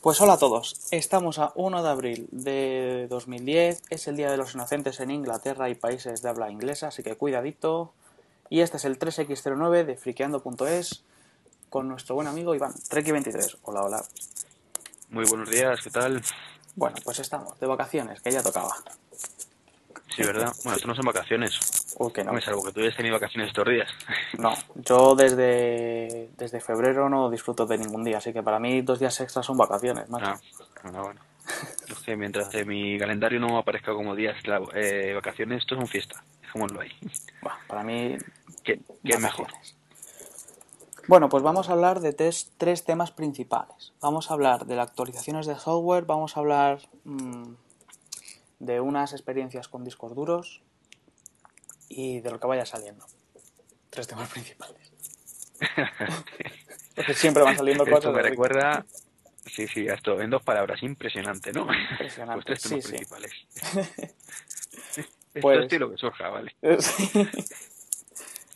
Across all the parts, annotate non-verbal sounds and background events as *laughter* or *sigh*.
Pues hola a todos, estamos a 1 de abril de 2010, es el Día de los Inocentes en Inglaterra y países de habla inglesa, así que cuidadito. Y este es el 3x09 de friqueando.es con nuestro buen amigo Iván, Treki23. Hola, hola. Muy buenos días, ¿qué tal? Bueno, pues estamos de vacaciones, que ya tocaba. Sí, ¿verdad? Bueno, esto no son vacaciones. Que no. Me salvo que tú hayas tenido vacaciones estos días. *laughs* No, yo desde, desde febrero no disfruto de ningún día, así que para mí dos días extras son vacaciones, macho. Ah, bueno, bueno. Es que mientras de mi calendario no aparezca como días eh, vacaciones, esto es un fiesta. Dejémoslo ahí. Buah, para mí, ¿Qué, qué es mejor? Bueno, pues vamos a hablar de tres, tres temas principales. Vamos a hablar de las actualizaciones de software, vamos a hablar mm, de unas experiencias con discos duros y de lo que vaya saliendo. Tres temas *laughs* principales. *laughs* Porque siempre van saliendo cosas. Esto me recuerda... Sí, sí, esto en dos palabras, impresionante, ¿no? Impresionante, tres temas sí, sí. principales. *laughs* Esto Pues- es lo que surja, vale. Sí.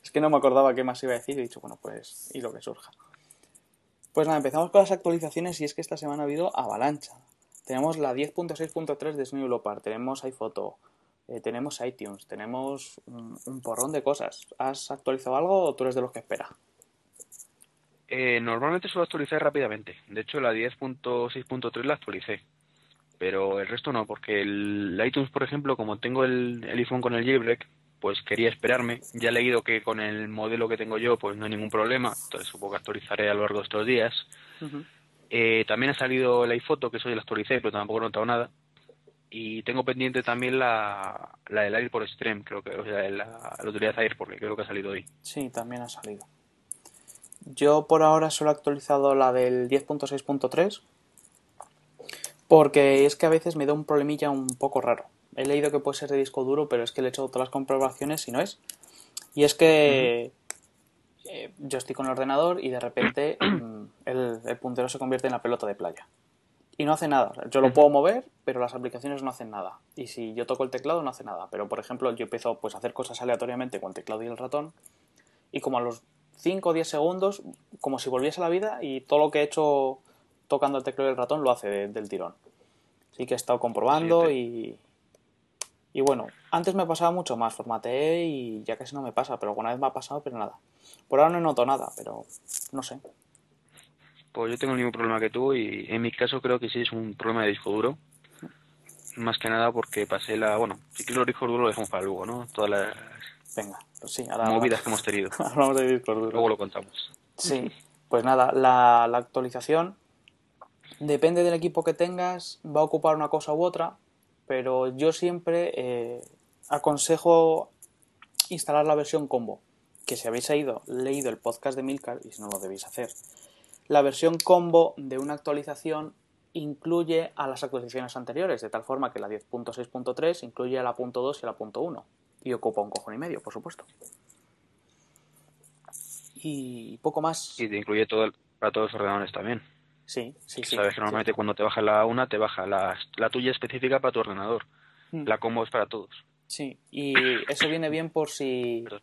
Es que no me acordaba qué más iba a decir y he dicho, bueno, pues, y lo que surja. Pues nada, empezamos con las actualizaciones y es que esta semana ha habido avalancha. Tenemos la 10.6.3 de Snow Leopard, tenemos iPhoto, eh, tenemos iTunes, tenemos un, un porrón de cosas. ¿Has actualizado algo o tú eres de los que espera? Eh, normalmente suelo actualizar rápidamente. De hecho, la 10.6.3 la actualicé. Pero el resto no, porque el iTunes, por ejemplo, como tengo el, el iPhone con el jailbreak, pues quería esperarme. Ya he leído que con el modelo que tengo yo, pues no hay ningún problema. Entonces supongo que actualizaré a lo largo de estos días. Eh, también ha salido el iPhoto, que eso ya lo actualicé, pero tampoco he notado nada. Y tengo pendiente también la, la del AirPort Extreme, creo que, o sea, la, la utilidad AirPort, que creo que ha salido hoy. Sí, también ha salido. Yo por ahora solo he actualizado la del 10.6.3 porque es que a veces me da un problemilla un poco raro. He leído que puede ser de disco duro, pero es que le he hecho todas las comprobaciones y no es. Y es que eh, yo estoy con el ordenador y de repente *clears throat* el, el puntero se convierte en la pelota de playa. Y no hace nada. Yo lo puedo mover, pero las aplicaciones no hacen nada. Y si yo toco el teclado, no hace nada. Pero, por ejemplo, yo empiezo pues, a hacer cosas aleatoriamente con el teclado y el ratón. Y como a los 5 o 10 segundos, como si volviese a la vida y todo lo que he hecho tocando el teclado y el ratón lo hace de- del tirón. Así que he estado comprobando y... Y bueno, antes me pasaba mucho más, formateé y ya casi no me pasa, pero alguna vez me ha pasado, pero nada. Por ahora no noto nada, pero no sé. Pues yo tengo el mismo problema que tú y en mi caso creo que sí es un problema de disco duro. Más que nada porque pasé la... Bueno, si quieres los discos duros lo dejamos para luego, ¿no? Todas las Venga, pues sí, ahora movidas que hemos tenido. *laughs* hablamos de discos duros. Luego lo contamos. Sí, pues nada, la, la actualización depende del equipo que tengas, va a ocupar una cosa u otra, pero yo siempre eh, aconsejo instalar la versión combo, que si habéis ido, leído el podcast de Milcar, y si no lo debéis hacer, la versión combo de una actualización incluye a las actualizaciones anteriores, de tal forma que la 10.6.3 incluye a la .2 y a la .1, y ocupa un cojón y medio, por supuesto. Y poco más. Y te incluye todo el- para todos los ordenadores también. Sí, sí, sí. Sabes que normalmente cuando te baja la una, te baja la, la tuya específica para tu ordenador. Mm. La combo es para todos. Sí, y eso viene bien por si Perdón.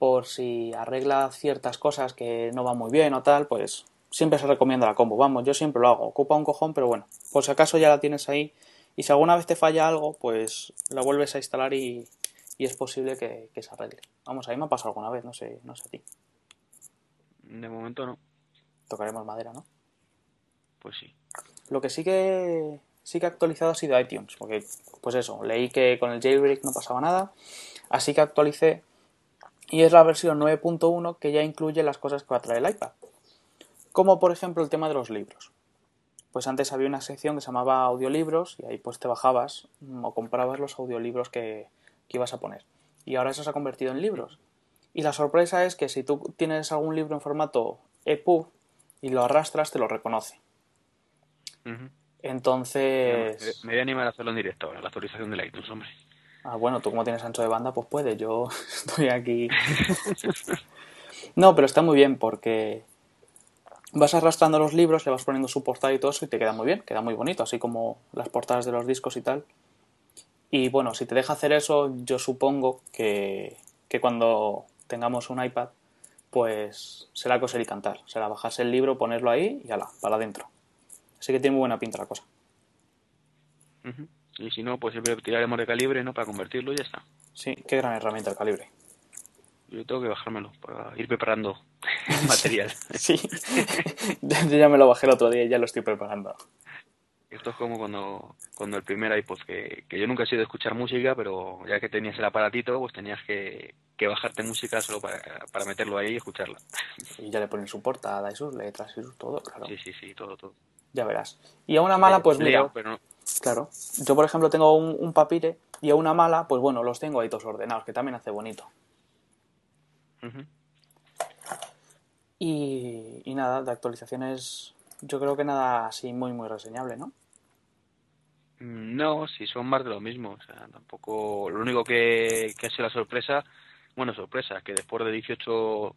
Por si arregla ciertas cosas que no van muy bien o tal, pues siempre se recomienda la combo. Vamos, yo siempre lo hago. Ocupa un cojón, pero bueno, por si acaso ya la tienes ahí y si alguna vez te falla algo, pues la vuelves a instalar y, y es posible que, que se arregle. Vamos, a mí me ha pasado alguna vez, no sé, no sé a ti. De momento no. Tocaremos madera, ¿no? Pues sí. Lo que sí que sí que ha actualizado ha sido iTunes, porque pues eso, leí que con el jailbreak no pasaba nada, así que actualicé y es la versión 9.1 que ya incluye las cosas que va a traer el iPad. Como por ejemplo el tema de los libros. Pues antes había una sección que se llamaba audiolibros y ahí pues te bajabas mm, o comprabas los audiolibros que, que ibas a poner. Y ahora eso se ha convertido en libros. Y la sorpresa es que si tú tienes algún libro en formato EPUB y lo arrastras, te lo reconoce. Entonces, Me voy a animar a hacerlo en directo ahora, la actualización del iTunes, hombre. Ah, bueno, tú como tienes ancho de banda, pues puedes. Yo *laughs* estoy aquí. No, pero está muy bien porque vas arrastrando los libros, le vas poniendo su portada y todo eso y te queda muy bien, queda muy bonito, así como las portadas de los discos y tal. Y bueno, si te deja hacer eso, yo supongo que, que cuando tengamos un iPad, pues será coser y cantar. Será bajarse el libro, ponerlo ahí y ala, para adentro. Así que tiene muy buena pinta la cosa. Y si no, pues siempre tiraremos de calibre, ¿no? Para convertirlo y ya está. Sí, qué gran herramienta el calibre. Yo tengo que bajármelo para ir preparando *laughs* material. *laughs* Sí, *laughs* yo ya me lo bajé el otro día y ya lo estoy preparando. Esto es como cuando, cuando el primer iPod, que, que yo nunca he sido de escuchar música, pero ya que tenías el aparatito, pues tenías que, que bajarte música solo para, para meterlo ahí y escucharla. Y ya le ponen su portada y sus letras y sus todo, claro. Sí, sí, sí, todo, todo. Ya verás. Y a una mala, pues Leo, mira, pero no. Claro. Yo, por ejemplo, tengo un, un papire y a una mala, pues bueno, los tengo ahí todos ordenados, que también hace bonito. Ujú. Y, y nada, de actualizaciones, yo creo que nada así muy, muy reseñable, ¿no? Mm, No, si son más de lo mismo. O sea, tampoco. Lo único que, que ha sido la sorpresa, bueno, sorpresa, que después de 18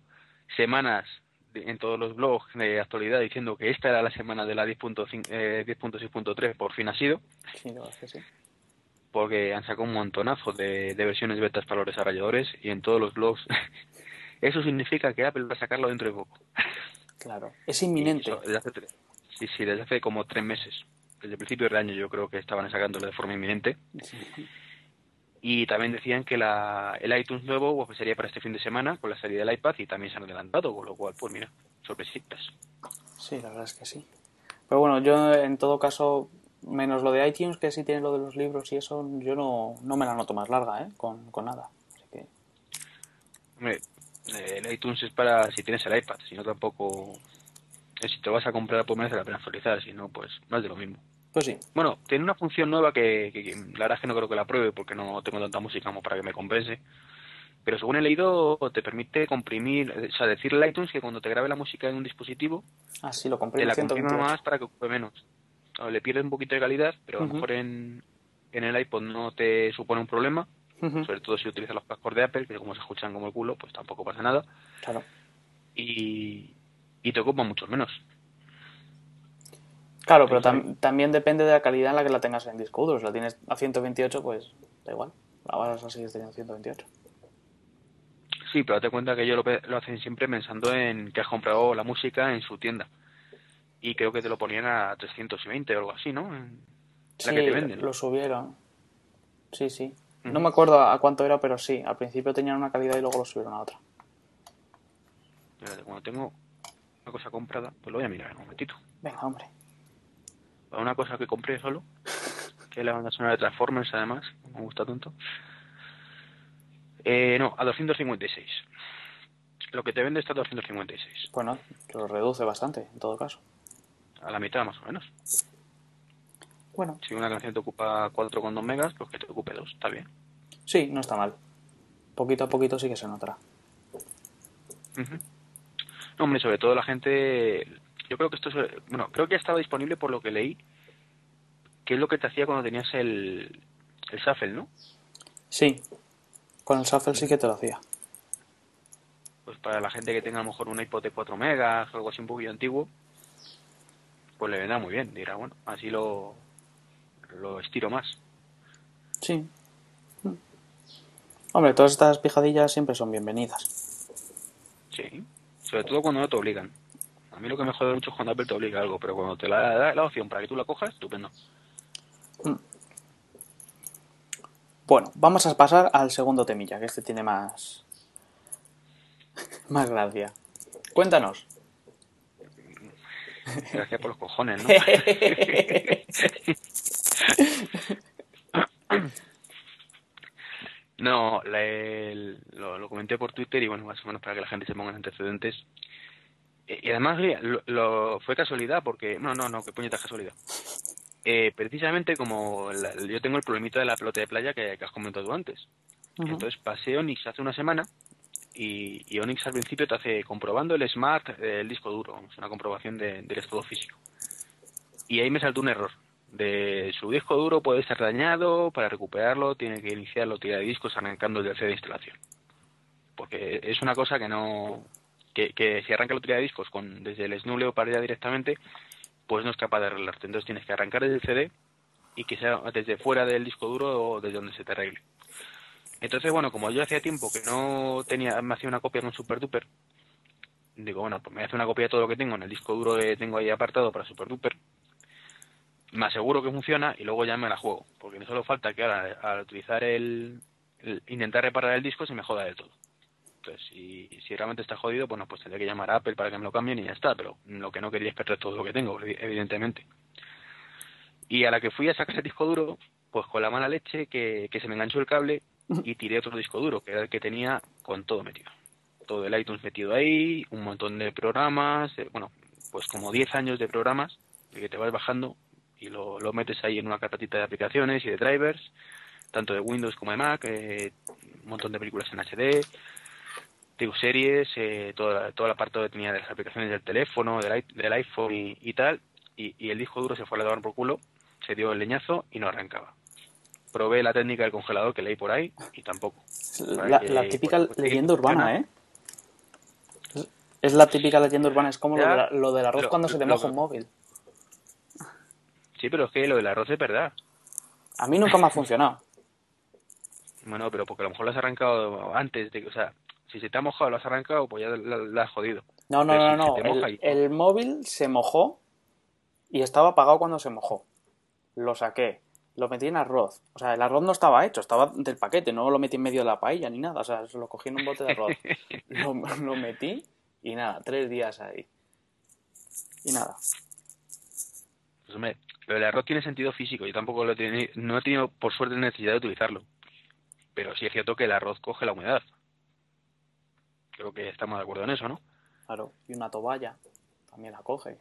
semanas en todos los blogs de actualidad diciendo que esta era la semana de la 10.5 eh, 10.6.3, por fin ha sido, Sí, verdad es que sí. porque han sacado un montonazo de, de versiones betas para los desarrolladores y en todos los blogs. *laughs* Eso significa que Apple va a sacarlo dentro de poco. Claro. Es inminente. Eso desde hace tre- sí, sí, desde hace como tres meses. Desde el principio del año yo creo que estaban sacándolo de forma inminente. Y también decían que la, el iTunes nuevo pues, sería para este fin de semana con la salida del iPad y también se han adelantado, con lo cual, pues mira, sorpresitas. Sí, la verdad es que sí. Pero bueno, yo en todo caso, menos lo de iTunes, que sí tiene lo de los libros y eso, yo no, no me la noto más larga, ¿eh? Con, con nada. Así que, Hombre, eh, el iTunes es para si tienes el iPad, si no tampoco... eh, Si te lo vas a comprar, pues merece la pena actualizar, si no, pues más de lo mismo. Pues sí. Bueno, tiene una función nueva que, que- que la verdad es que no creo que la pruebe porque no tengo tanta música como para que me compense. Pero según he leído, te permite comprimir, o sea, decirle al iTunes que cuando te grabe la música en un dispositivo, Ah, sí, lo te la comprima 128. más para que ocupe menos. Claro, le pierde un poquito de calidad, pero a lo Ujú. mejor en, en el iPod no te supone un problema, Ujú, sobre todo si utilizas los cascos de Apple, que como se escuchan como el culo, pues tampoco pasa nada. Claro. Y, y te ocupa mucho menos. Claro, pero tam- también depende de la calidad en la que la tengas en disco duro. Si la tienes a 128, pues da igual. La vas a seguir teniendo 128. Sí, pero date cuenta que ellos lo, lo hacen siempre pensando en que has comprado la música en su tienda. Y creo que te lo ponían a 320 o algo así, ¿no? En la Sí, que te venden. lo subieron. Sí, sí. No me acuerdo a cuánto era, pero sí. Al principio tenían una calidad y luego lo subieron a otra. Espérate, Cuando tengo una cosa comprada, pues lo voy a mirar en un momentito. Venga, hombre. Para una cosa que compré solo, *laughs* que es la banda sonora de Transformers, además, me gusta tanto. Eh, no, a 256. Lo que te vende está a 256. Bueno, lo reduce bastante, en todo caso. A la mitad más o menos. Bueno, Si una canción te ocupa 4,2 megas, pues que te ocupe 2, está bien. sí, no está mal. Poquito a poquito sí que se notará. No, hombre, sobre todo la gente. Yo creo que esto es. Bueno, creo que ya estaba disponible por lo que leí. Que es lo que te hacía cuando tenías el. El Shuffle, ¿no? Sí, con el Shuffle sí que te lo hacía. Pues para la gente que tenga a lo mejor un iPod de 4 megas o algo así un poquillo antiguo. Pues le vendrá muy bien. Dirá, bueno, así lo. Lo estiro más. Sí. Hombre, todas estas pijadillas siempre son bienvenidas. Sí. Sobre todo cuando no te obligan. A mí lo que me jode mucho es cuando Apple te obliga a algo, pero cuando te la da la opción para que tú la cojas, estupendo. Bueno, vamos a pasar al segundo temilla, que este tiene más. más gracia. Cuéntanos. Gracias por los cojones, ¿no? *laughs* No, la- el- lo, lo comenté por Twitter y bueno, más o menos para que la gente se ponga en antecedentes. Eh, Y además, lo, lo- fue casualidad porque... No, no, no, que puñeta casualidad. Eh, precisamente como la- yo tengo el problemita de la pelota de playa que, que has comentado tú antes. Ujú. Entonces pasé Onyx hace una semana y, y Onyx al principio te hace comprobando el smart del disco duro, es una comprobación de- del estado físico. Y ahí me saltó un error. De su disco duro puede estar dañado, para recuperarlo tiene que iniciar la tira de discos arrancando el DLC de instalación. Porque es una cosa que no... Que, si arranca la tira de discos con desde el snule o para allá directamente, pues no es capaz de arreglarte. Entonces tienes que arrancar desde el CD y que sea desde fuera del disco duro o desde donde se te arregle. Entonces, bueno, como yo hacía tiempo que no tenía, me hacía una copia con Super Duper, digo, bueno, pues me hace una copia de todo lo que tengo en el disco duro que tengo ahí apartado para Super Duper. me aseguro que funciona y luego ya me la juego. Porque no solo falta que ahora al utilizar el, intentar reparar el disco se me joda de todo. Entonces, si, si realmente está jodido, bueno, pues tendré que llamar a Apple para que me lo cambien y ya está. Pero lo que no quería es perder todo lo que tengo, evidentemente. Y a la que fui a sacar el disco duro, pues con la mala leche que, que se me enganchó el cable y tiré otro disco duro, que era el que tenía con todo metido. Todo el iTunes metido ahí, un montón de programas, eh, bueno, pues como 10 años de programas que te vas bajando y lo, lo metes ahí en una carpetita de aplicaciones y de drivers, tanto de Windows como de Mac, eh, un montón de películas en HD, digo series, eh, toda, toda la parte que tenía de las aplicaciones del teléfono, del, del iPhone y, tal, y, y, el disco duro se fue a la por culo, se dio el leñazo y no arrancaba probé la técnica del congelador que leí por ahí y tampoco. La, típica leyenda urbana, ¿eh? Es la típica leyenda urbana, es como lo, del arroz cuando se te moja un móvil. Sí, pero es que lo del arroz es verdad. A mí nunca me ha funcionado. Bueno, pero porque a lo mejor lo has arrancado antes de que, o sea, si se te ha mojado lo has arrancado, pues ya la has jodido. No, no, no, no. El, el, móvil se mojó y estaba apagado cuando se mojó. Lo saqué lo metí en arroz. O sea, el arroz no estaba hecho, estaba del paquete, no lo metí en medio de la paella ni nada. O sea, lo cogí en un bote de arroz. *laughs* lo, metí y nada, tres días ahí. Y nada. Pues hombre, pero el arroz tiene sentido físico. Yo tampoco lo he no he tenido, por suerte, necesidad de utilizarlo. Pero sí es cierto que el arroz coge la humedad. Creo que estamos de acuerdo en eso, ¿no? Claro, y una toalla también la coge.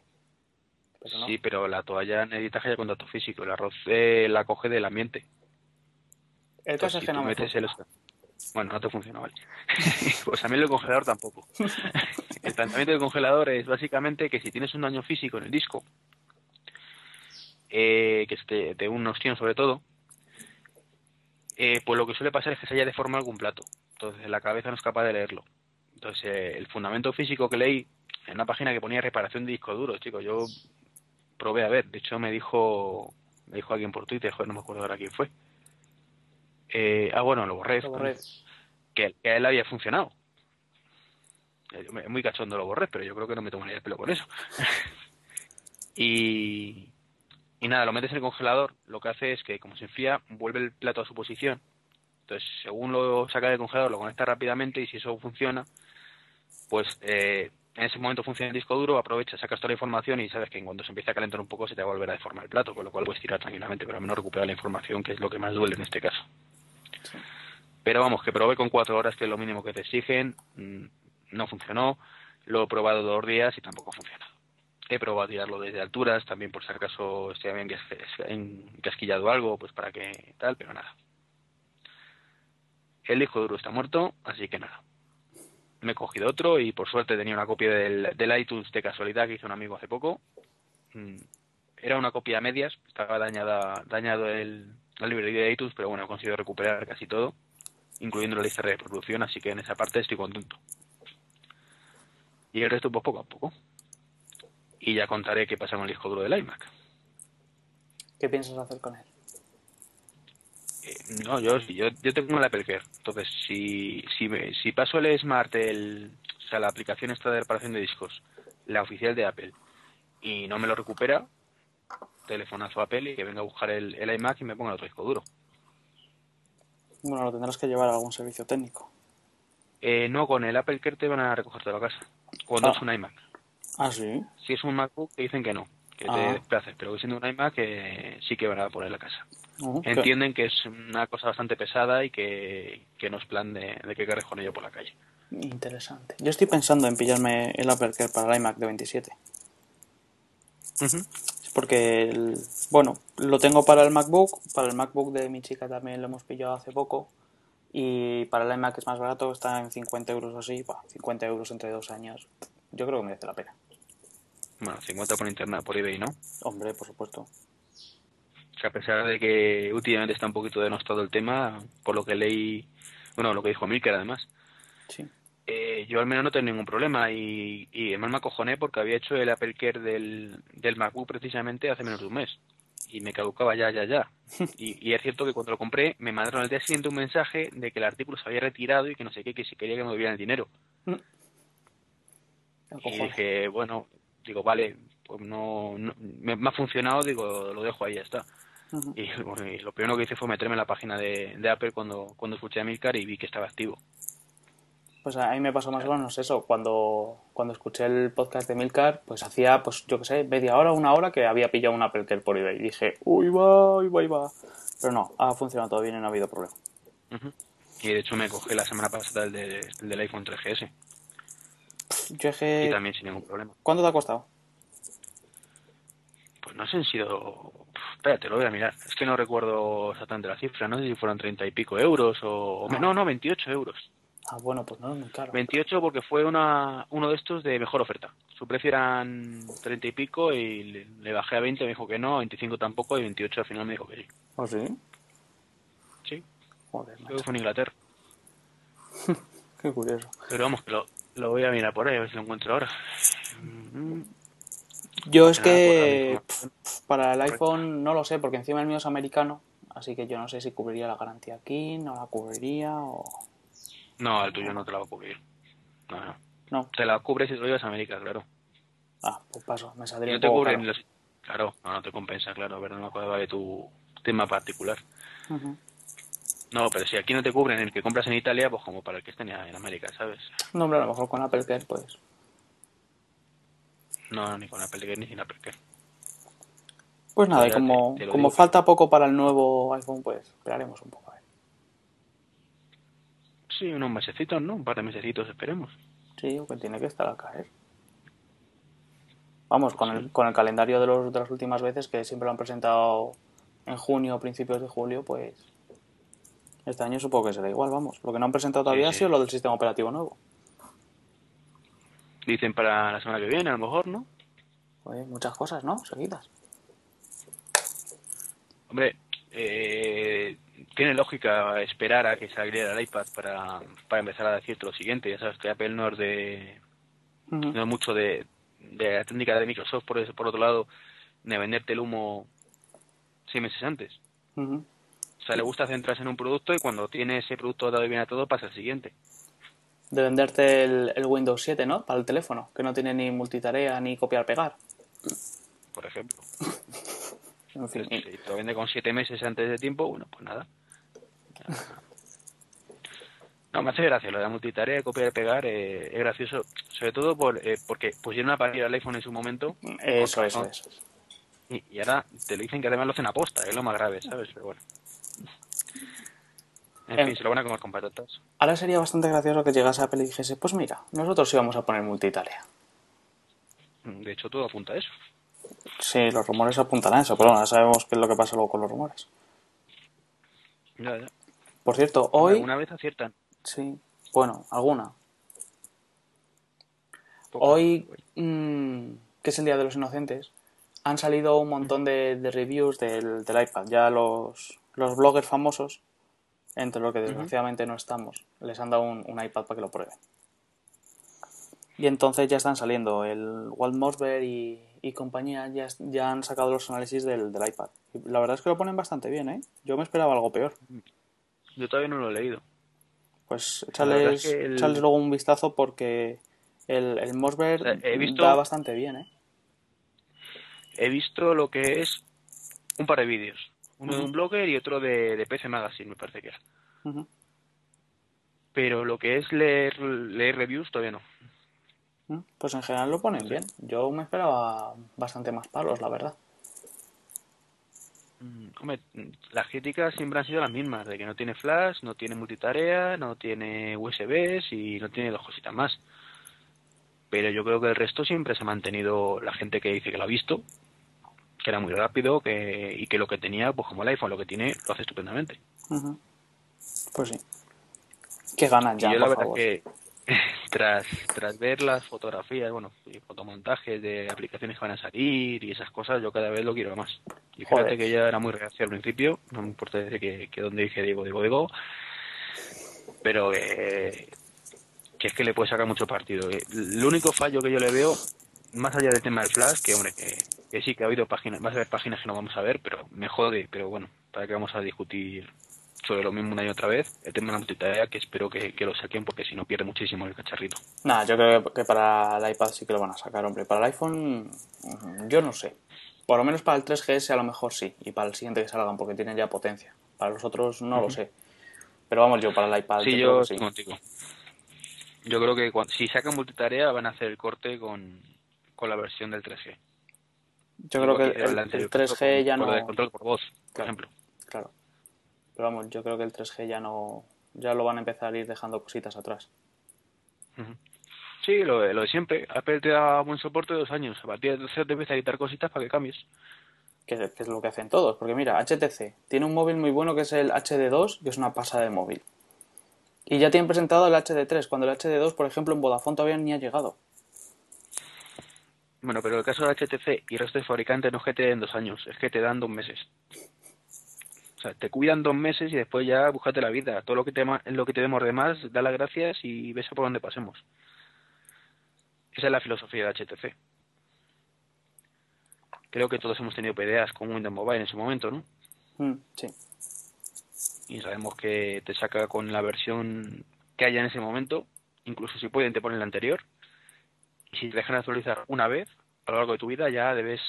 Sí, pero la toalla necesita haya contacto físico. El arroz eh, la coge del ambiente. El caso es que no me Bueno, no te funciona, vale. *laughs* *laughs* pues mí el congelador tampoco. *laughs* el planteamiento del congelador es básicamente que si tienes un daño físico en el disco, eh, que esté de un ostión sobre todo, eh, pues lo que suele pasar es que se haya deformado algún plato. Entonces la cabeza no es capaz de leerlo. Entonces eh, el fundamento físico que leí en una página que ponía reparación de disco duro, chicos, yo probé a ver. De hecho, me dijo me dijo alguien por Twitter, no me acuerdo ahora quién fue. Eh, ah, bueno, lo borré. Que, a él había funcionado. Es eh, muy cachondo lo borré, pero yo creo que no me tomaría el pelo con eso. *laughs* y, y nada, lo metes en el congelador. Lo que hace es que, como se enfría, vuelve el plato a su posición. Entonces, según lo saca del congelador, lo conecta rápidamente y si eso funciona, pues eh, en ese momento funciona el disco duro, aprovecha, sacas toda la información y sabes que en cuanto se empieza a calentar un poco se te va a volver a deformar el plato, con lo cual puedes tirar tranquilamente, pero al menos recuperar la información, que es lo que más duele en este caso. Pero vamos, que probé con cuatro horas, que es lo mínimo que te exigen, mm, no funcionó, lo he probado dos días y tampoco ha funcionado. He probado a tirarlo desde alturas, también por si acaso estoy bien encasquillado algo, pues para que tal, pero nada. El disco duro está muerto, así que nada me he cogido otro y por suerte tenía una copia del, iTunes de casualidad que hizo un amigo hace poco. Mm, era una copia a medias, estaba dañada, dañado el, la librería de iTunes, pero bueno, he conseguido recuperar casi todo, incluyendo la lista de reproducción, así que en esa parte estoy contento. Y el resto, pues poco a poco. Y ya contaré qué pasa con el disco duro del iMac. ¿Qué piensas hacer con él? Eh, no, yo, yo, yo tengo el Apple Care. Entonces, si, si, si paso el Smart, el, o sea, la aplicación esta de reparación de discos, la oficial de Apple, y no me lo recupera, telefonazo a Apple y que venga a buscar el, el iMac y me ponga el otro disco duro. Bueno, lo tendrás que llevar a algún servicio técnico. Eh, no, con el Apple Care te van a recogerte a la casa. Cuando ah. es un iMac. Ah, sí. Si es un MacBook, te dicen que no, que te ah. desplaces, pero siendo un iMac, eh, sí que van a poner la casa entienden que es una cosa bastante pesada y que, no es plan de, de que cargues con ello por la calle. Interesante. Yo estoy pensando en pillarme el Apple Care para el iMac de 27. Es porque, bueno, lo tengo para el MacBook, para el MacBook de mi chica también lo hemos pillado hace poco y para el iMac es más barato, está en 50 euros o así, 50 euros entre dos años. Yo creo que merece la pena. Bueno, 50 por internet, por eBay, ¿no? Hombre, por supuesto a pesar de que últimamente está un poquito denostado el tema, por lo que leí, bueno, lo que dijo Milker además, sí. Eh, yo al menos no tengo ningún problema y, y además me acojoné porque había hecho el Apple Care del, del MacBook precisamente hace menos de un mes y me caducaba ya, ya, ya. *laughs* Y, es cierto que cuando lo compré me mandaron al día siguiente un mensaje de que el artículo se había retirado y que no sé qué, que si quería que me dieran el dinero. Mm. Y dije, bueno, digo, vale, pues no, no me, me ha funcionado, digo, lo dejo ahí, ya está. Ujú. Y, lo primero que hice fue meterme en la página de, de Apple cuando, cuando escuché a Milcar y vi que estaba activo. Pues a mí me pasó más o menos eso. Cuando, cuando escuché el podcast de Milcar, pues hacía, pues yo qué sé, media hora, una hora que había pillado un Apple Care por eBay. Y dije, uy, va, uy, va, uy, va. Pero no, ha funcionado todo bien y no ha habido problema. Y de hecho me cogí la semana pasada el, de- el del iPhone 3GS Yo es y que... también sin ningún problema. ¿Cuánto te ha costado? Pues no sé han sido... Espérate, lo voy a mirar. Es que no recuerdo exactamente la cifra. No sé si fueron treinta y pico euros o... me- No, no, 28 euros. Ah, bueno, pues no es muy caro. 28 porque fue una, uno de estos de mejor oferta. Su precio eran 30 y pico y le, le bajé a 20, me dijo que no, 25 tampoco y 28 al final me dijo que sí. ¿Oh, sí? Sí, Joder, creo que fue en Inglaterra. *laughs* Qué curioso. Pero vamos, que lo, lo voy a mirar por ahí, a ver si lo encuentro ahora. Mm, Yo es Ah, que pues, pf, pf, para el iPhone no lo sé, porque encima el mío es americano, así que yo no sé si cubriría la garantía aquí, no la cubriría o... No, el tuyo no te la va a cubrir. No, no. No. Te la cubre si te lo llevas a América, claro. Ah, pues paso, me saldría no un te poco caro. los... Claro, no, no te compensa, claro. A ver, no me acuerdo de tu tema particular. No, pero si aquí no te cubren el que compras en Italia, pues como para el que esté en en América, ¿sabes? No, hombre, a lo mejor con Apple Care, pues... No, ni con Apple Care ni sin Apple Care. Pues nada, te- como, te como falta poco para el nuevo iPhone, pues esperaremos un poco a ver. Sí, unos mesecitos, ¿no? Un par de mesecitos, esperemos. Sí, que tiene que estar a caer. Vamos, con el, con el calendario de, los, de las últimas veces, que siempre lo han presentado en junio o principios de julio, pues este año supongo que será igual, vamos. Lo que no han presentado todavía Sí, ha sido lo del sistema operativo nuevo. Dicen para la semana que viene, a lo mejor, ¿no? Oye, muchas cosas, ¿no? Seguidas. Hombre, eh, tiene lógica esperar a que saliera el iPad para, para empezar a decirte lo siguiente. Ya sabes que Apple no es de no es mucho de, de la técnica de Microsoft, por, ese- por otro lado, de venderte el humo seis meses antes. O sea, le gusta centrarse en un producto y cuando tiene ese producto dado bien a todo, pasa al siguiente. De venderte el, el Windows 7, ¿no? Para el teléfono, que no tiene ni multitarea ni copiar-pegar. Por ejemplo. *laughs* En fin, Si te lo vende con siete meses antes de tiempo, bueno, pues nada. No, me hace gracia lo de la multitarea, de copiar y pegar, eh, es gracioso, sobre todo por, eh, porque pusieron una partida al iPhone en su momento eso, eso, razón. eso. y, y ahora te lo dicen que además lo hacen aposta, es lo más grave, ¿sabes? Pero bueno. En fin, se lo van a comer con patatas. Ahora sería bastante gracioso que llegase Apple y dijese, pues mira, nosotros íbamos a poner multitarea. De hecho, todo apunta a eso. Sí, los rumores apuntan a eso, pero bueno, sabemos qué es lo que pasa luego con los rumores. Ya, ya. Por cierto, hoy... Alguna vez aciertan. Sí, bueno, alguna. Poco. Hoy, mm, que es el Día de los Inocentes, han salido un montón de, de reviews del, del iPad. Ya los, los bloggers famosos, entre los que desgraciadamente no estamos, les han dado un, un iPad para que lo prueben. Y entonces ya están saliendo. El Walt Mossberg y, y compañía ya, ya han sacado los análisis del, del iPad. Y la verdad es que lo ponen bastante bien, ¿eh? Yo me esperaba algo peor. Yo todavía no lo he leído. Pues échales, es que el- échales luego un vistazo porque el, el Mossberg O sea, visto- da bastante bien, ¿eh? He visto lo que es un par de vídeos. Uno de un blogger y otro de, de PC Magazine, me parece que era. Pero lo que es leer, leer reviews todavía no. Mm, Pues en general lo ponen bien. Yo me esperaba bastante más palos, la verdad. Mm, Hombre, mm, las críticas siempre han sido las mismas, de que no tiene flash, no tiene multitarea, no tiene USBs y no tiene dos cositas más. Pero yo creo que el resto siempre se ha mantenido la gente que dice que lo ha visto, que era muy rápido que, y que lo que tenía, pues como el iPhone, lo que tiene, lo hace estupendamente. Pues sí. Que ganan ya, y yo la verdad favor. que *laughs* tras, tras ver las fotografías, bueno, y fotomontajes de aplicaciones que van a salir y esas cosas, yo cada vez lo quiero más. Y Joder. fíjate que ya era muy reacio al principio, no me importa decir que, que donde dije digo, digo, digo, pero eh, que es que le puede sacar mucho partido. Eh, El único fallo que yo le veo, más allá del tema del flash, que hombre, que, que sí que ha habido páginas, vas a ver páginas que no vamos a ver, pero me jode, pero bueno, para qué vamos a discutir sobre lo mismo una y otra vez. El tema de la multitarea que espero que, que lo saquen porque si no pierde muchísimo el cacharrito. Nada, yo creo que para el iPad sí que lo van a sacar, hombre. Para el iPhone, mm, yo no sé. Por lo menos para el 3GS a lo mejor sí. Y para el siguiente que salgan porque tienen ya potencia. Para los otros no lo sé. Pero vamos, yo para el iPad. Sí, yo, estoy contigo. Yo creo que si sacan multitarea van a hacer el corte con, con la versión del 3G. Yo creo que el, 3G ya no. Por control por voz, por ejemplo. Claro. Pero vamos, yo creo que el 3G ya no. Ya lo van a empezar a ir dejando cositas atrás. Sí, lo, de siempre. Apple te da buen soporte de dos años. A partir de 3 te empieza a editar cositas para que cambies. Que es, que es, lo que hacen todos. Porque mira, HTC tiene un móvil muy bueno que es el HD2, que es una pasada de móvil. Y ya tienen presentado el HD3, cuando el HD2, por ejemplo, en Vodafone todavía ni ha llegado. Bueno, pero el caso de HTC y el resto de fabricantes no es que te den dos años, es que te dan dos meses. O sea, te cuidan dos meses y después ya búscate la vida. Todo lo que te, lo que te demos de más, da las gracias y ves a por dónde pasemos. Esa es la filosofía de HTC. Creo que todos hemos tenido peleas con Windows Mobile en su momento, ¿no? Mm, sí. Y sabemos que te saca con la versión que haya en ese momento. Incluso si pueden, te ponen la anterior si te dejan actualizar una vez a lo largo de tu vida, ya debes,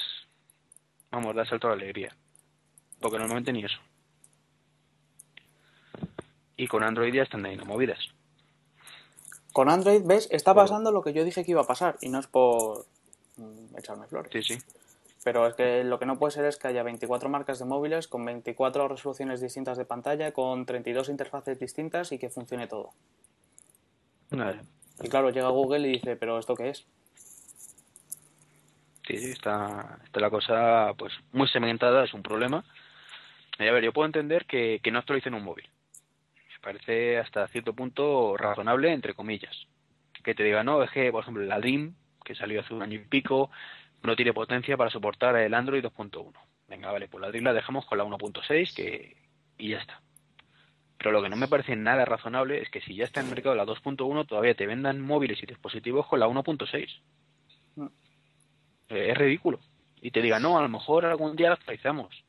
vamos, dar salto de alegría. Porque normalmente ni eso. Y con Android ya están ahí movidas. Con Android, ¿ves? Está pasando lo que yo dije que iba a pasar. Y no es por mm, echarme flores. Sí, sí. Pero es que lo que no puede ser es que haya 24 marcas de móviles con 24 resoluciones distintas de pantalla, con 32 interfaces distintas y que funcione todo. Y claro, llega Google y dice, ¿pero esto qué es? Sí, sí, está, está la cosa pues muy segmentada, es un problema. Y a ver, yo puedo entender que, que no actualicen un móvil. Me parece hasta cierto punto razonable, entre comillas. Que te diga, no, es que, por ejemplo, la Dream, que salió hace un año y pico, no tiene potencia para soportar el Android 2.1. Venga, vale, pues la Dream la dejamos con la 1.6 que y ya está. Pero lo que no me parece nada razonable es que si ya está en el mercado la 2.1 todavía te vendan móviles y dispositivos con la 1.6. Eh, es ridículo. Y te diga, no, a lo mejor algún día la actualizamos.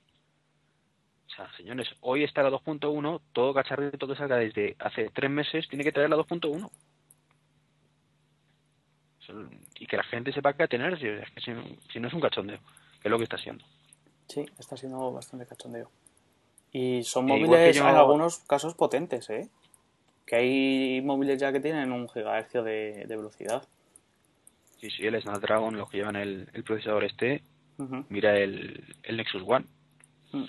O sea, señores, hoy está la 2.1, todo cacharrito que salga desde hace tres meses tiene que traer la 2.1. Y que la gente sepa que tener, si, si, no es un cachondeo, que es lo que está haciendo. Sí, está siendo bastante cachondeo. Y son móviles en algunos casos potentes, ¿eh? Que hay móviles ya que tienen un gigahercio de velocidad. Sí, sí, el Snapdragon, los que llevan el, procesador este, mira el, el Nexus One. Mm.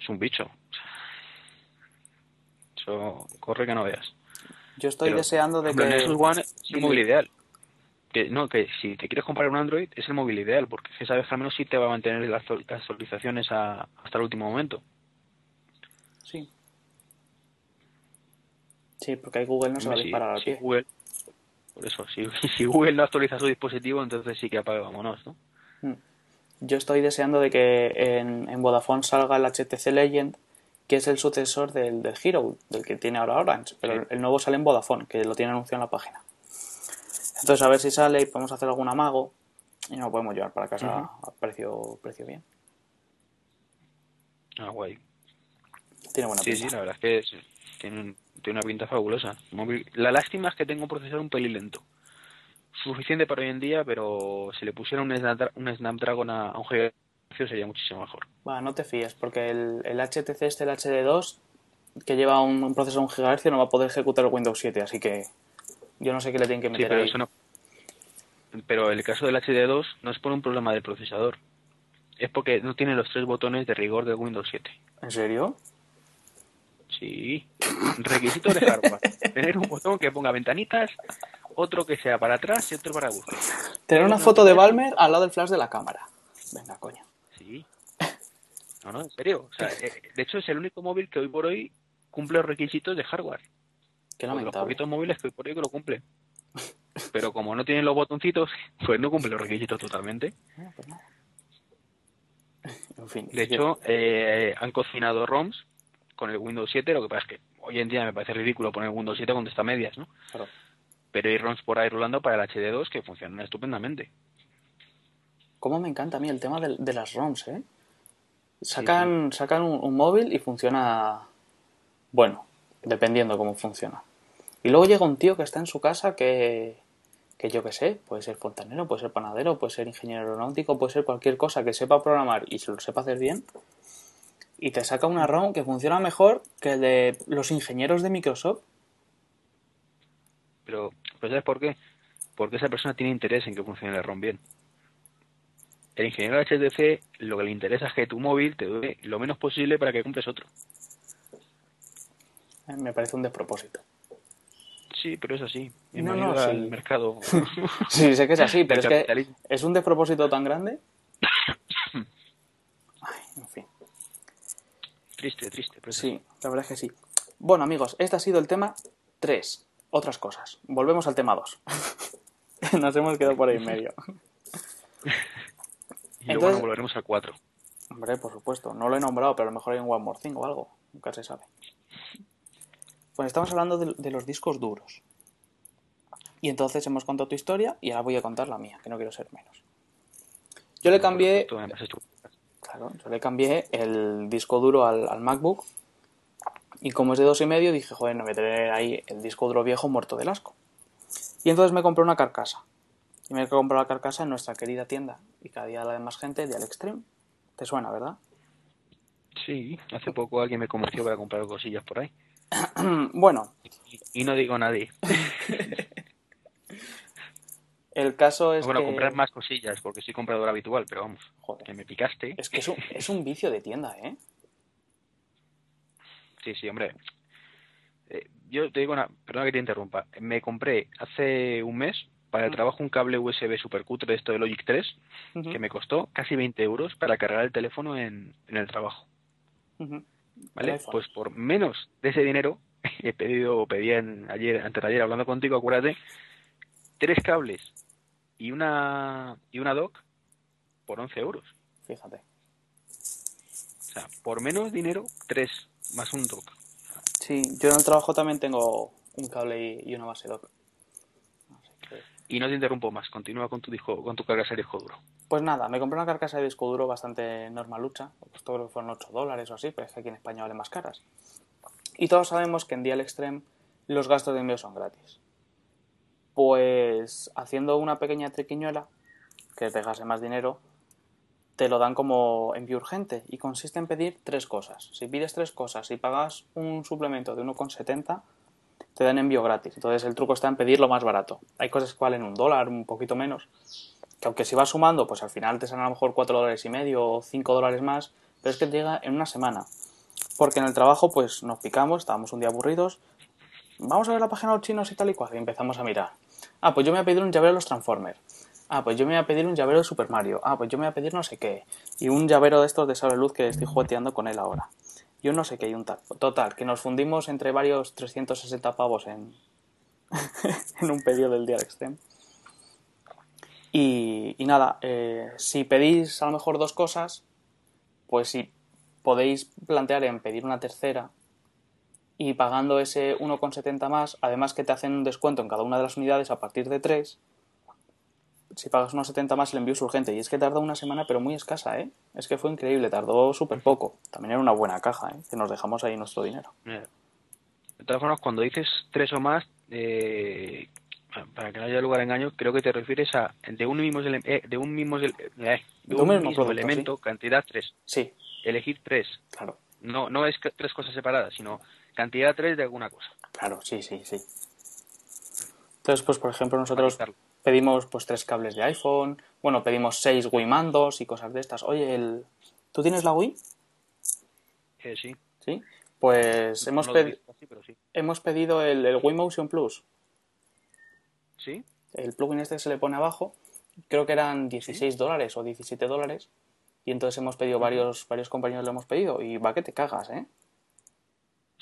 Es un bicho. Eso corre que no veas. Yo estoy deseando de que... El Nexus One es el móvil ideal. Que, no, que si te quieres comprar un Android es el móvil ideal, porque sabes que al menos sí te va a mantener las, actualizaciones hasta el último momento. Sí. Sí, porque hay Google no se va a disparar al pie. Google, por eso, si, *laughs* si Google no actualiza su dispositivo, entonces sí que apague, vámonos, ¿no? Hmm. Yo estoy deseando de que en, en, Vodafone salga el HTC Legend, que es el sucesor del, del Hero, del que tiene ahora Orange, pero el nuevo sale en Vodafone, que lo tiene anunciado en la página. Entonces a ver si sale y podemos hacer algún amago y nos lo podemos llevar para casa a precio, precio bien. Ah, guay. Tiene buena pinta. Sí, sí, la verdad es que tiene un tiene una pinta fabulosa. La lástima es que tengo un procesador un pelín lento. Suficiente para hoy en día, pero si le pusiera un, Snapdragon a, un GHz sería muchísimo mejor. Bueno, no te fíes, porque el, el HTC este, el HD2, que lleva un, procesador un GHz, no va a poder ejecutar el Windows 7, así que yo no sé qué le tienen que meter pero ahí. Eso no. Pero el caso del HD2 no es por un problema del procesador. Es porque no tiene los tres botones de rigor del Windows 7. ¿En serio? Sí, requisitos de hardware. *laughs* Tener un botón que ponga ventanitas, otro que sea para atrás y otro para buscar. Tener una foto de Balmer al lado del flash de la cámara. Venga, coño. Sí. No, no, en serio. O sea, *laughs* eh, de hecho, es el único móvil que hoy por hoy cumple los requisitos de hardware. Qué lamentable. Los poquitos móviles que por hoy que lo cumplen. Pero como no tienen los botoncitos, *laughs* pues no cumple los requisitos totalmente. Ah, pues en fin. De hecho, eh, han cocinado ROMs con el Windows 7, lo que pasa es que hoy en día me parece ridículo poner Windows 7 cuando está a medias, ¿no? Pero hay ROMs por ahí rolando para el HD2 que funcionan estupendamente. Cómo me encanta a mí el tema de, las ROMs, ¿eh? Sacan, sacan un, móvil y funciona bueno, dependiendo cómo funciona. Y luego llega un tío que está en su casa que, que yo qué sé, puede ser fontanero, puede ser panadero, puede ser ingeniero aeronáutico, puede ser cualquier cosa que sepa programar y se lo sepa hacer bien. Y te saca una ROM que funciona mejor que el de los ingenieros de Microsoft. Pero, pues ¿sabes por qué? Porque esa persona tiene interés en que funcione el ROM bien el ingeniero HTC lo que le interesa es que tu móvil te dure lo menos posible para que compres otro. Eh, me parece un despropósito. Sí, pero es así. No, no, el mercado. *laughs* sí, sé que es así, pero es que es un despropósito tan grande. *laughs* Ay, en fin. Triste, triste. Pero sí, la verdad es que sí. Bueno, amigos, este ha sido el tema 3. Otras cosas. Volvemos al tema 2. *laughs* Nos hemos quedado por ahí en medio. Y luego volveremos a 4. Hombre, por supuesto. No lo he nombrado, pero a lo mejor hay un One More Thing o algo. Nunca se sabe. Pues estamos hablando de, los discos duros. Y entonces hemos contado tu historia y ahora voy a contar la mía, que no quiero ser menos. Yo le cambié. Claro, yo le cambié el disco duro al, MacBook. Y como es de dos y medio, dije, joder, no voy a tener ahí el disco duro viejo muerto del asco. Y entonces me compré una carcasa. Y me he comprado la carcasa en nuestra querida tienda. Y cada día la de más gente de Extreme. ¿Te suena, verdad? Sí, hace poco alguien me convenció para comprar cosillas por ahí. *clears throat* bueno. Y, no digo nadie. *laughs* El caso es bueno, comprar más cosillas, porque soy comprador habitual, pero vamos, Joder. que me picaste. Es que es un, es un vicio de tienda, ¿eh? *laughs* Sí, sí, hombre. Eh, yo te digo una, perdona que te interrumpa. Me compré hace un mes para el trabajo un cable USB supercutre de esto de Logic 3 que me costó casi 20 euros para cargar el teléfono en, el trabajo. ¿Vale? Pues por menos de ese dinero *laughs* he pedido, pedí en, ayer, antes de ayer hablando contigo, acuérdate, tres cables y una y una dock por 11 euros. Fíjate. O sea, por menos dinero, tres más un dock. Sí, yo en el trabajo también tengo un cable y una base dock. Y no te interrumpo más, continúa con tu disco, con tu carcasa de disco duro. Pues nada, me compré una carcasa de disco duro bastante normalucha, costó creo que fueron 8 dólares o así, pero es que aquí en España vale más caras. Y todos sabemos que en Dial Extreme los gastos de envío son gratis. Pues haciendo una pequeña triquiñuela, que te gase más dinero, te lo dan como envío urgente y consiste en pedir tres cosas. Si pides tres cosas y pagas un suplemento de 1,70, te dan envío gratis. Entonces el truco está en pedir lo más barato. Hay cosas que valen un dólar, un poquito menos, que aunque si vas sumando, pues al final te salen a lo mejor cuatro dólares y medio o cinco dólares más, pero es que llega en una semana. Porque en el trabajo pues nos picamos, estábamos un día aburridos, vamos a ver la página de los chinos y tal y cual, y empezamos a mirar. Ah, pues yo me voy a pedir un llavero de los Transformers. Ah, pues yo me voy a pedir un llavero de Super Mario. Ah, pues yo me voy a pedir no sé qué. Y un llavero de estos de sable luz que estoy jugueteando con él ahora. Yo no sé qué hay un tal. Total, que nos fundimos entre varios 360 pavos en, *laughs* en un pedido del Dial Extreme. Y, nada, eh, si pedís a lo mejor dos cosas, pues si podéis plantear en pedir una tercera y pagando ese 1,70 más, además que te hacen un descuento en cada una de las unidades a partir de 3, si pagas unos 70 más el envío es urgente. Y es que tardó una semana, pero muy escasa, ¿eh? Es que fue increíble, tardó súper poco. También era una buena caja, ¿eh? Que nos dejamos ahí nuestro dinero. De todas formas, cuando dices tres o más, eh, para que no haya lugar a engaño, creo que te refieres a de un mismo, eh, de un mismo, eh, de un mismo, elemento, cantidad tres. Sí. Elegir tres. Claro. No, no es tres cosas separadas, sino cantidad tres de alguna cosa. Claro, sí, sí, sí. Entonces, pues por ejemplo, nosotros pedimos pues tres cables de iPhone, bueno, pedimos seis Wii mandos y cosas de estas. Oye, el... ¿tú tienes la Wii? Eh, sí. ¿Sí? Pues hemos, hemos pedido el, el, Wii Motion Plus. ¿Sí? El plugin este se le pone abajo. Creo que eran 16 dólares o 17 dólares. Y entonces hemos pedido, varios, varios compañeros lo hemos pedido. Y va que te cagas, ¿eh?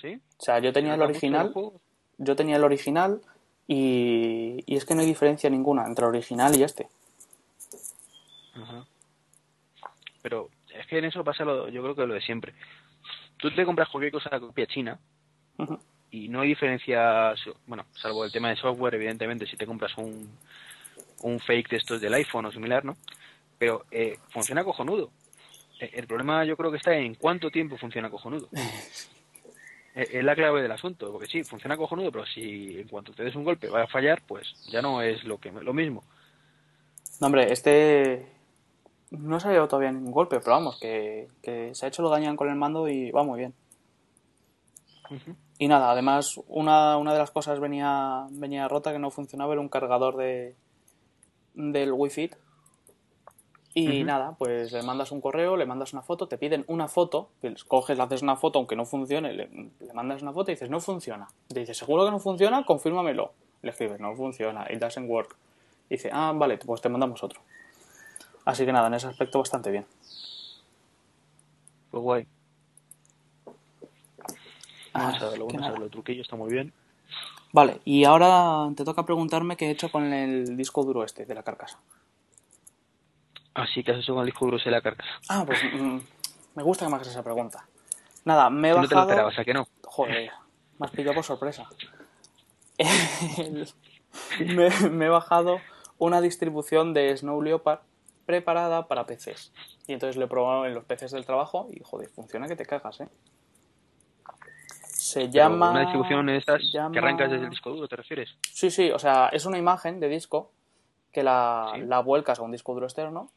¿Sí? O sea, yo tenía el original. Yo tenía el original y, es que no hay diferencia ninguna entre el original y este. Pero es que en eso pasa lo, yo creo que lo de siempre. Tú te compras cualquier cosa de copia china y no hay diferencia, bueno, salvo el tema de software, evidentemente, si te compras un, un fake de estos del iPhone o similar, ¿no? Pero eh, funciona cojonudo. Eh, El problema yo creo que está en cuánto tiempo funciona cojonudo. *laughs* Eh, es la clave del asunto, porque sí, funciona cojonudo, pero si en cuanto te des un golpe va a fallar, pues ya no es lo que lo mismo. No, hombre, este no se ha llevado todavía ningún golpe, pero vamos, que, que se ha hecho lo dañan con el mando y va muy bien. Ujú. Y nada, además, una, una de las cosas venía, venía rota que no funcionaba, era un cargador de del Wi-Fi. Y nada, pues le mandas un correo, le mandas una foto, te piden una foto, que les coges, le haces una foto aunque no funcione, le, le mandas una foto y dices, no funciona. Te dice, ¿seguro que no funciona? Confírmamelo. Le escribes, no funciona, it doesn't work. Y dice, ah, vale, pues te mandamos otro. Así que nada, en ese aspecto bastante bien. Pues guay. Ah, Vamos a verlo, que vamos a verlo. El truquillo está muy bien. Vale, y ahora te toca preguntarme qué he hecho con el disco duro este de la carcasa. Así que has hecho con el disco duro de la carcasa. Ah, pues mm, me gusta que me hagas esa pregunta. Nada, me he Tú no te lo bajado... esperabas, ¿a que no? Joder, me has pillado por sorpresa. *laughs* Me he bajado una distribución de Snow Leopard preparada para PCs. Y entonces lo he probado en los PCs del trabajo y, joder, funciona que te cagas, ¿eh? Se llama... Una distribución de llama- que arrancas desde el disco duro, ¿te refieres? Sí, sí, o sea, es una imagen de disco que la, Sí. la vuelcas a un disco duro externo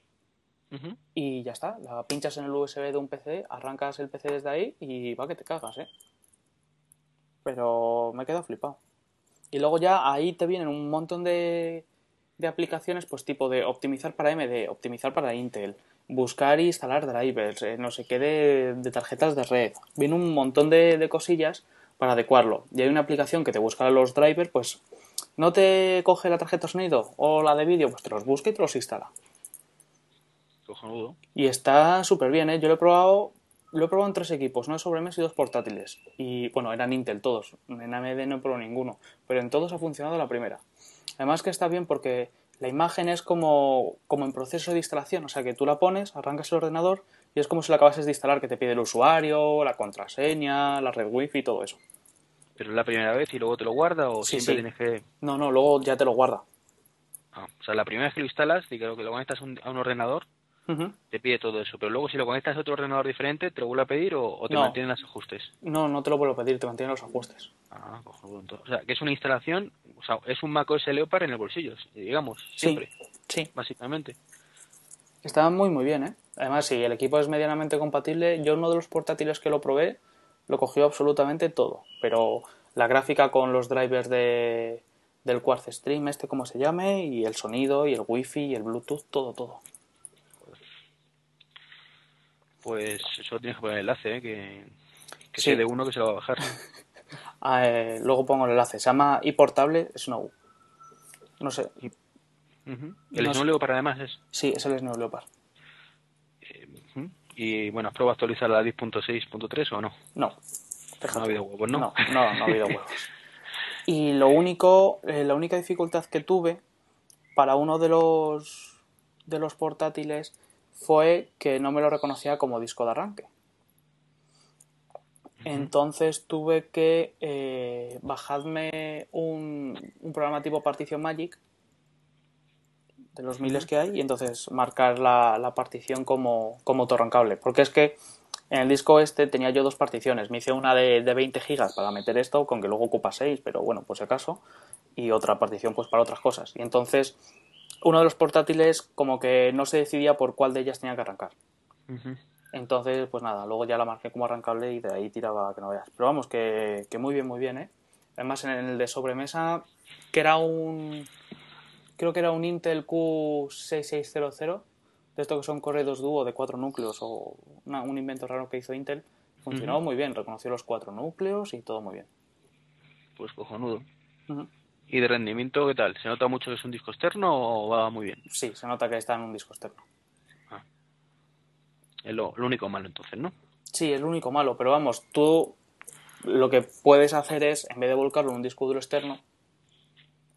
y ya está. La pinchas en el USB de un PC, arrancas el PC desde ahí y va que te cagas, ¿eh? Pero me he quedado flipado. Y luego ya ahí te vienen un montón de, de aplicaciones, pues tipo de optimizar para AMD, optimizar para Intel, buscar e instalar drivers, eh, no sé qué de, de tarjetas de red. Viene un montón de, de cosillas para adecuarlo. Y hay una aplicación que te busca los drivers, pues no te coge la tarjeta de sonido o la de vídeo, pues te los busca y te los instala. Cojonudo. Y está súper bien, ¿eh? Yo lo he probado, lo he probado en tres equipos, de sobremesa y dos portátiles. Y bueno, eran Intel todos. En AMD no he probado ninguno, pero en todos ha funcionado la primera. Además que está bien porque la imagen es como, como en proceso de instalación, o sea que tú la pones, arrancas el ordenador y es como si la acabases de instalar, que te pide el usuario, la contraseña, la red wifi y todo eso. ¿Pero es la primera vez y luego te lo guarda o Sí, siempre sí. tienes que...? No, no, luego ya te lo guarda. Ah, o sea, la primera vez que lo instalas y que lo, que lo conectas a un, a te pide todo eso. Pero luego si lo conectas a otro ordenador diferente, ¿te lo vuelve a pedir o, o te No. mantienen los ajustes? No, no te lo vuelvo a pedir, te mantiene los ajustes. Ah. O sea, que es una instalación, o sea, es un macOS Leopard en el bolsillo, digamos, siempre, Sí, sí. básicamente. Está muy muy bien, ¿eh? Además, si el equipo es medianamente compatible, yo uno de los portátiles que lo probé lo cogió absolutamente todo, pero la gráfica con los drivers de, del Quartz Stream, este como se llame, y el sonido, y el wifi, y el bluetooth, todo, todo. Pues eso tienes que poner el enlace, ¿eh? que, que Sí. de uno que se lo va a bajar. *laughs* Ah, eh, luego pongo el enlace, se llama iPortable Snow. No sé. El No Snow. Leopard además es. sí, es el Snow Leopard. eh. Y bueno, ¿has probado actualizar la 10.6.3 o no? No, No ha habido huevos, ¿no? No, no, no ha habido *laughs* huevos. Y lo único, eh, la única dificultad que tuve para uno de los de los portátiles fue que no me lo reconocía como disco de arranque. Entonces tuve que eh, bajarme un, un programa tipo Partition Magic de los miles que hay y entonces marcar la, la partición como, como autorrancable. Porque es que en el disco este tenía yo dos particiones. Me hice una de, de 20 gigas para meter esto, con que luego ocupa 6, pero bueno, por si acaso. Y otra partición pues para otras cosas. Y entonces uno de los portátiles como que no se decidía por cuál de ellas tenía que arrancar. Entonces, pues nada, luego ya la marqué como arrancable y de ahí tiraba que no veas. Pero vamos, que, que muy bien, muy bien, ¿eh? Además, en el de sobremesa, que era un. Creo que era un Intel Q6600, de estos que son corredos dúo de cuatro núcleos o una- un invento raro que hizo Intel. Funcionó muy bien, reconoció los cuatro núcleos y todo muy bien. Pues cojonudo. Ujú. ¿Y de rendimiento qué tal? ¿Se nota mucho que es un disco externo o va muy bien? Sí, se nota que está en un disco externo. Es lo, lo único malo entonces, ¿no? Sí, es lo único malo, pero vamos, tú lo que puedes hacer es, en vez de volcarlo en un disco duro externo,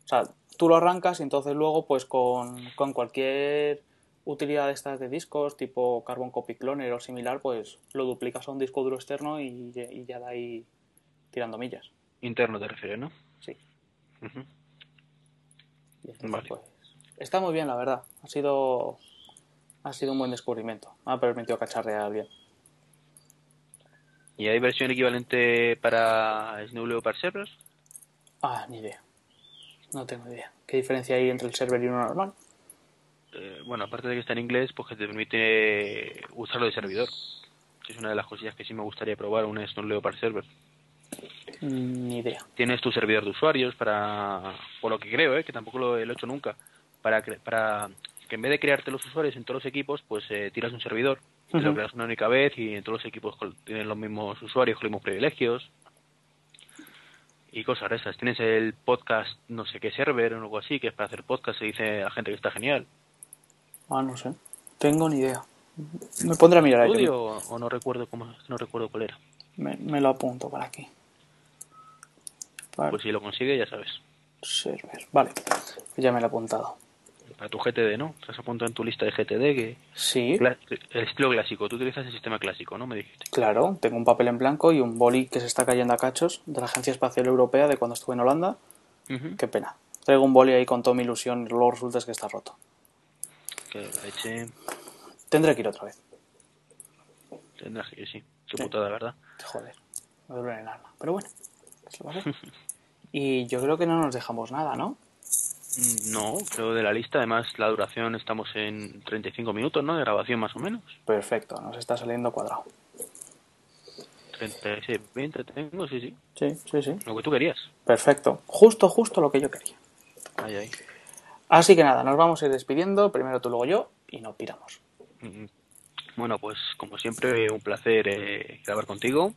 o sea, tú lo arrancas y entonces luego, pues con, con cualquier utilidad de estas de discos, tipo Carbon Copy Cloner o similar, pues lo duplicas a un disco duro externo y, y ya da ahí tirando millas. Interno te refieres, ¿no? Y entonces, Vale. pues, está muy bien, la verdad. Ha sido ha sido un buen descubrimiento. Me ha permitido cacharrear bien. ¿Y hay versión equivalente para Snow Leopard servers? Ah, ni idea. No tengo idea. ¿Qué diferencia hay entre el server y uno normal? Eh, bueno, aparte de que está en inglés, pues que te permite usarlo de servidor. Es una de las cosillas que sí me gustaría probar, un Snow Leopard server. Ni idea. Tienes tu servidor de usuarios para, por lo que creo, ¿eh? que tampoco lo, he hecho nunca, para, para que en vez de crearte los usuarios en todos los equipos, pues eh, tiras un servidor, te lo creas una única vez y en todos los equipos tienen los mismos usuarios con los mismos privilegios y cosas de esas. Tienes el podcast no sé qué server o algo así, que es para hacer podcast, se dice a gente que está genial. Ah, no sé. Tengo ni idea. Me pondré a mirar ahí. ¿Audio o, o no recuerdo cómo, no recuerdo cuál era? Me, me lo apunto para aquí. Pues si lo consigue, ya sabes. server. Vale. Ya me lo he apuntado. Para tu GTD, ¿no? Te has apuntado en tu lista de GTD que Sí, El estilo clásico, tú utilizas el sistema clásico, ¿no? Me dijiste. claro. Tengo un papel en blanco y un boli que se está cayendo a cachos de la Agencia Espacial Europea de cuando estuve en Holanda. Qué pena. Traigo un boli ahí con toda mi ilusión y luego resulta es que está roto. Que leche. Tendré que ir otra vez. Tendrás que ir, sí. Qué Sí. putada, ¿verdad? Joder, me duele el alma. Pero bueno, Y yo creo que no nos dejamos nada, ¿no? Mm, No, creo de la lista, además la duración estamos en 35 minutos, ¿no? De grabación más o menos. Perfecto, nos está saliendo cuadrado. 36, 20 tengo, sí, sí. Sí, sí, sí. Lo que tú querías. Perfecto. Justo, justo lo que yo quería. Ahí, ahí. Así que nada, nos vamos a ir despidiendo. Primero tú, luego yo. Y nos piramos. Mm, Bueno, pues como siempre, un placer eh, grabar contigo.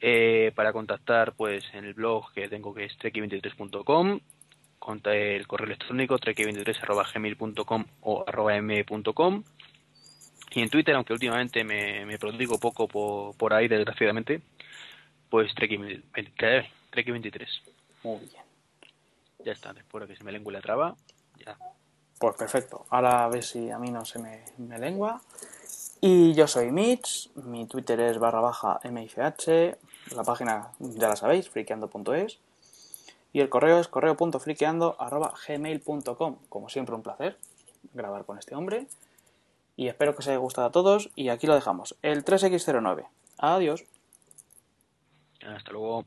Eh, para contactar, pues en el blog que tengo que es treki23.com, conta el correo electrónico treki23.gmail.com o arroba m.com y en Twitter, aunque últimamente me, me prodigo poco por, por ahí, desgraciadamente, pues treki23. Treki23. Muy bien. Ya está, después de que se me lengue la traba, ya. Pues perfecto. Ahora a ver si a mí no se me, me lengua. Y yo soy Mitch. Mi Twitter es barra baja MICH. La página ya la sabéis, friqueando.es. Y el correo es correo.friqueando arroba gmail.com. Como siempre, un placer grabar con este hombre. Y espero que os haya gustado a todos. Y aquí lo dejamos. El 3X09. Adiós. Hasta luego.